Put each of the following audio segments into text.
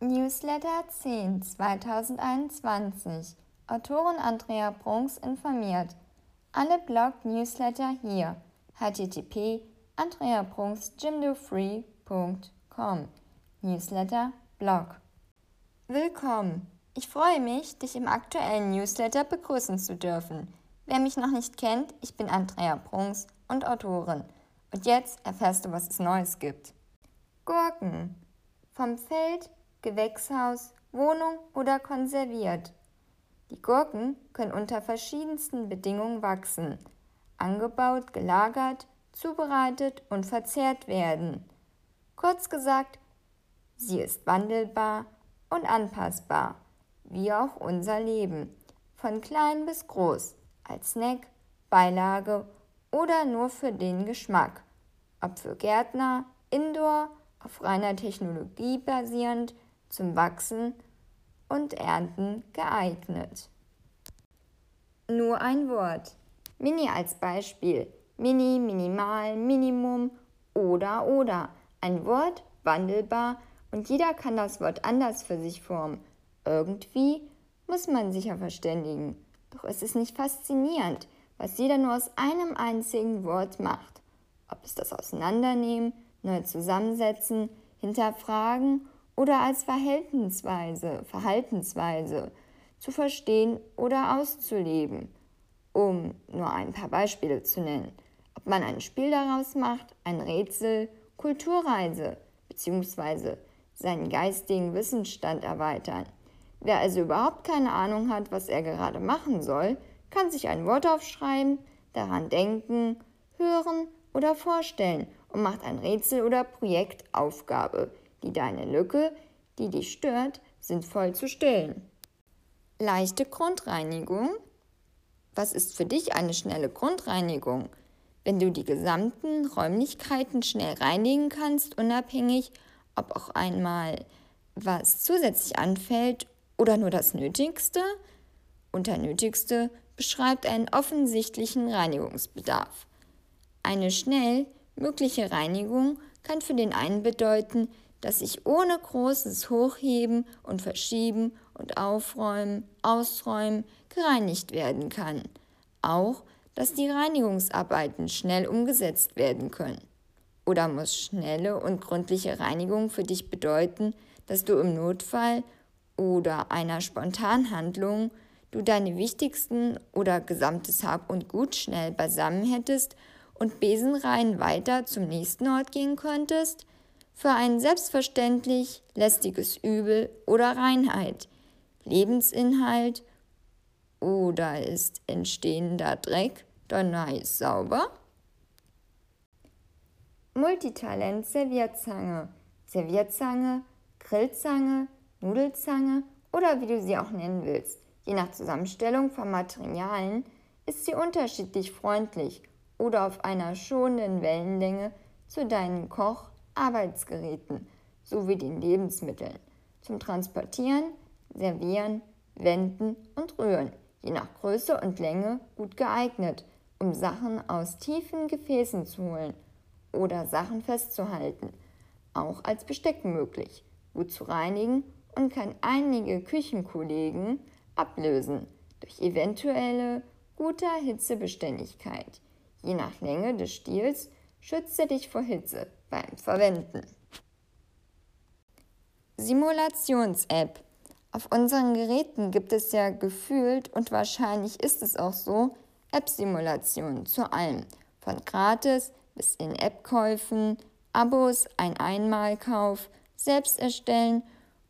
Newsletter 10 2021 Autorin Andrea Brunks informiert. Alle Blog-Newsletter hier. http andreabrunksjimdofree.com Newsletter Blog Willkommen! Ich freue mich, dich im aktuellen Newsletter begrüßen zu dürfen. Wer mich noch nicht kennt, ich bin Andrea Brunks und Autorin. Und jetzt erfährst du, was es Neues gibt. Gurken. Vom Feld Gewächshaus, Wohnung oder konserviert. Die Gurken können unter verschiedensten Bedingungen wachsen, angebaut, gelagert, zubereitet und verzehrt werden. Kurz gesagt, sie ist wandelbar und anpassbar, wie auch unser Leben, von klein bis groß, als Snack, Beilage oder nur für den Geschmack, ob für Gärtner, Indoor, auf reiner Technologie basierend, zum Wachsen und Ernten geeignet. Nur ein Wort. Mini als Beispiel. Mini, minimal, Minimum oder oder. Ein Wort, wandelbar und jeder kann das Wort anders für sich formen. Irgendwie muss man sich ja verständigen. Doch es ist nicht faszinierend, was jeder nur aus einem einzigen Wort macht. Ob es das Auseinandernehmen, neu zusammensetzen, hinterfragen oder als Verhaltensweise, Verhaltensweise zu verstehen oder auszuleben, um nur ein paar Beispiele zu nennen. Ob man ein Spiel daraus macht, ein Rätsel, Kulturreise bzw. seinen geistigen Wissensstand erweitern. Wer also überhaupt keine Ahnung hat, was er gerade machen soll, kann sich ein Wort aufschreiben, daran denken, hören oder vorstellen und macht ein Rätsel oder Projektaufgabe, die deine Lücke, die dich stört, sinnvoll zu stillen. Leichte Grundreinigung. Was ist für dich eine schnelle Grundreinigung? Wenn du die gesamten Räumlichkeiten schnell reinigen kannst, unabhängig, ob auch einmal was zusätzlich anfällt oder nur das Nötigste? Unter Nötigste beschreibt einen offensichtlichen Reinigungsbedarf. Eine schnell mögliche Reinigung kann für den einen bedeuten, dass ich ohne großes Hochheben und Verschieben und Aufräumen, Ausräumen gereinigt werden kann. Auch, dass die Reinigungsarbeiten schnell umgesetzt werden können. Oder muss schnelle und gründliche Reinigung für dich bedeuten, dass du im Notfall oder einer Spontanhandlung du deine wichtigsten oder gesamtes Hab und Gut schnell beisammen hättest und besenrein weiter zum nächsten Ort gehen könntest? Für ein selbstverständlich lästiges Übel oder Reinheit, Lebensinhalt oder ist entstehender Dreck Donneis sauber? Multitalent Servierzange, Servierzange, Grillzange, Nudelzange oder wie du sie auch nennen willst. Je nach Zusammenstellung von Materialien ist sie unterschiedlich freundlich oder auf einer schonenden Wellenlänge zu deinen Koch-, Arbeitsgeräten sowie den Lebensmitteln zum Transportieren, Servieren, Wenden und Rühren, je nach Größe und Länge gut geeignet, um Sachen aus tiefen Gefäßen zu holen oder Sachen festzuhalten, auch als Besteck möglich, gut zu reinigen und kann einige Küchenkollegen ablösen durch eventuelle gute Hitzebeständigkeit. Je nach Länge des Stiels schütze dich vor Hitze beim Verwenden. Simulations-App. Auf unseren Geräten gibt es ja gefühlt und wahrscheinlich ist es auch so App-Simulationen zu allem, von gratis bis in App-Käufen, Abos, ein Einmalkauf, selbst erstellen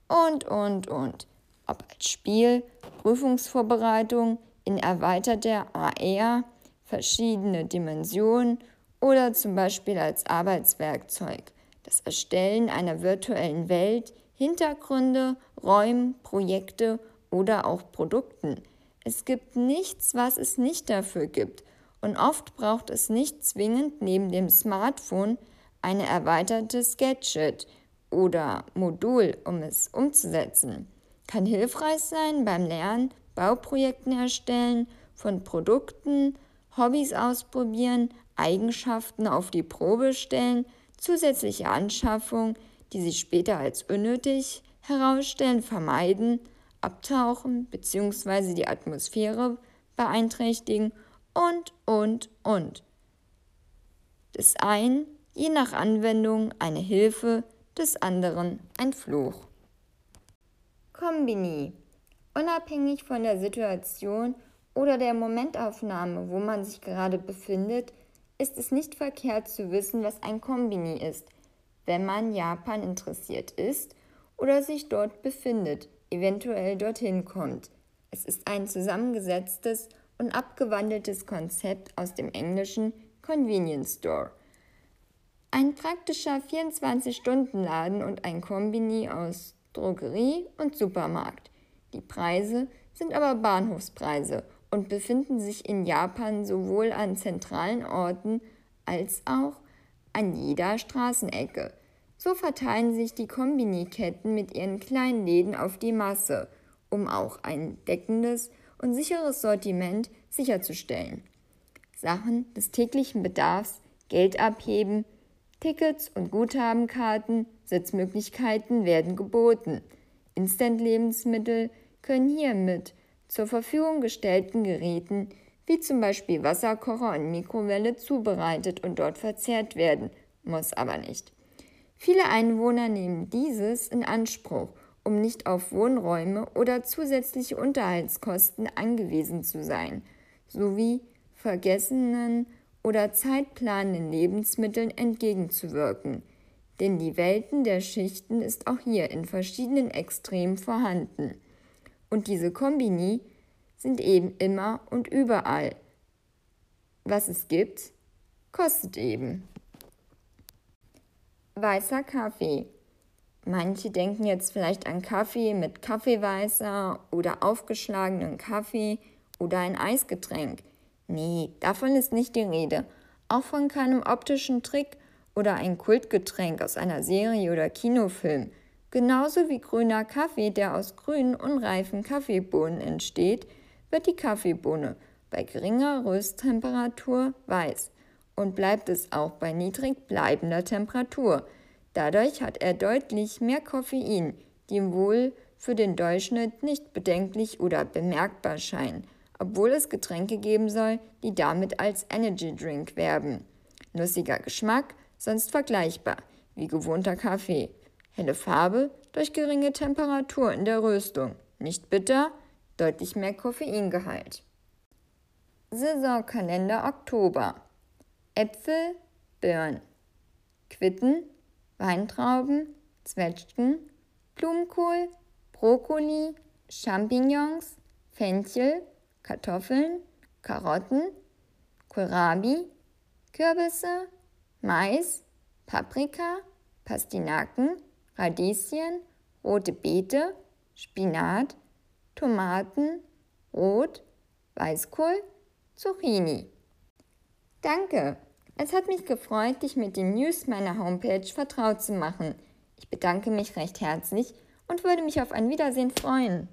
und, und, und. Ob als Spiel, Prüfungsvorbereitung, in erweiterter AR, verschiedene Dimensionen oder zum Beispiel als Arbeitswerkzeug. Das Erstellen einer virtuellen Welt, Hintergründe, Räumen, Projekte oder auch Produkten. Es gibt nichts, was es nicht dafür gibt. Und oft braucht es nicht zwingend neben dem Smartphone eine erweiterte Gadget oder Modul, um es umzusetzen. Kann hilfreich sein beim Lernen, Bauprojekten erstellen, von Produkten, Hobbys ausprobieren, Eigenschaften auf die Probe stellen, zusätzliche Anschaffungen, die sich später als unnötig herausstellen, vermeiden, abtauchen bzw. die Atmosphäre beeinträchtigen und, und, und. Des einen, je nach Anwendung, eine Hilfe, des anderen ein Fluch. Kombini. Unabhängig von der Situation oder der Momentaufnahme, wo man sich gerade befindet, ist es nicht verkehrt zu wissen, was ein Kombini ist, wenn man Japan interessiert ist oder sich dort befindet, eventuell dorthin kommt. Es ist ein zusammengesetztes und abgewandeltes Konzept aus dem englischen Convenience Store. Ein praktischer 24-Stunden-Laden und ein Kombini aus Drogerie und Supermarkt. Die Preise sind aber Bahnhofspreise und befinden sich in Japan sowohl an zentralen Orten als auch an jeder Straßenecke. So verteilen sich die Kombini-Ketten mit ihren kleinen Läden auf die Masse, um auch ein deckendes und sicheres Sortiment sicherzustellen. Sachen des täglichen Bedarfs, Geld abheben, Tickets und Guthabenkarten, Sitzmöglichkeiten werden geboten. Instant-Lebensmittel können hier mit zur Verfügung gestellten Geräten wie zum Beispiel Wasserkocher und Mikrowelle zubereitet und dort verzehrt werden, muss aber nicht. Viele Einwohner nehmen dieses in Anspruch, um nicht auf Wohnräume oder zusätzliche Unterhaltskosten angewiesen zu sein, sowie vergessenen oder zeitplanenden Lebensmitteln entgegenzuwirken. Denn die Welten der Schichten ist auch hier in verschiedenen Extremen vorhanden. Und diese Kombini sind eben immer und überall. Was es gibt, kostet eben. Weißer Kaffee. Manche denken jetzt vielleicht an Kaffee mit Kaffeeweißer oder aufgeschlagenen Kaffee oder ein Eisgetränk. Nee, davon ist nicht die Rede. Auch von keinem optischen Trick oder ein Kultgetränk aus einer Serie oder Kinofilm. Genauso wie grüner Kaffee, der aus grünen, unreifen Kaffeebohnen entsteht, wird die Kaffeebohne bei geringer Rösttemperatur weiß und bleibt es auch bei niedrig bleibender Temperatur. Dadurch hat er deutlich mehr Koffein, die wohl für den Durchschnitt nicht bedenklich oder bemerkbar scheinen obwohl es Getränke geben soll, die damit als Energy Drink werben. Nussiger Geschmack, sonst vergleichbar, wie gewohnter Kaffee. Helle Farbe durch geringe Temperatur in der Röstung. Nicht bitter, deutlich mehr Koffeingehalt. Saisonkalender Oktober. Äpfel, Birnen. Quitten, Weintrauben, Zwetschgen, Blumenkohl, Brokkoli, Champignons, Fenchel, Kartoffeln, Karotten, Kohlrabi, Kürbisse, Mais, Paprika, Pastinaken, Radieschen, rote Beete, Spinat, Tomaten, Rot, Weißkohl, Zucchini. Danke! Es hat mich gefreut, dich mit den News meiner Homepage vertraut zu machen. Ich bedanke mich recht herzlich und würde mich auf ein Wiedersehen freuen.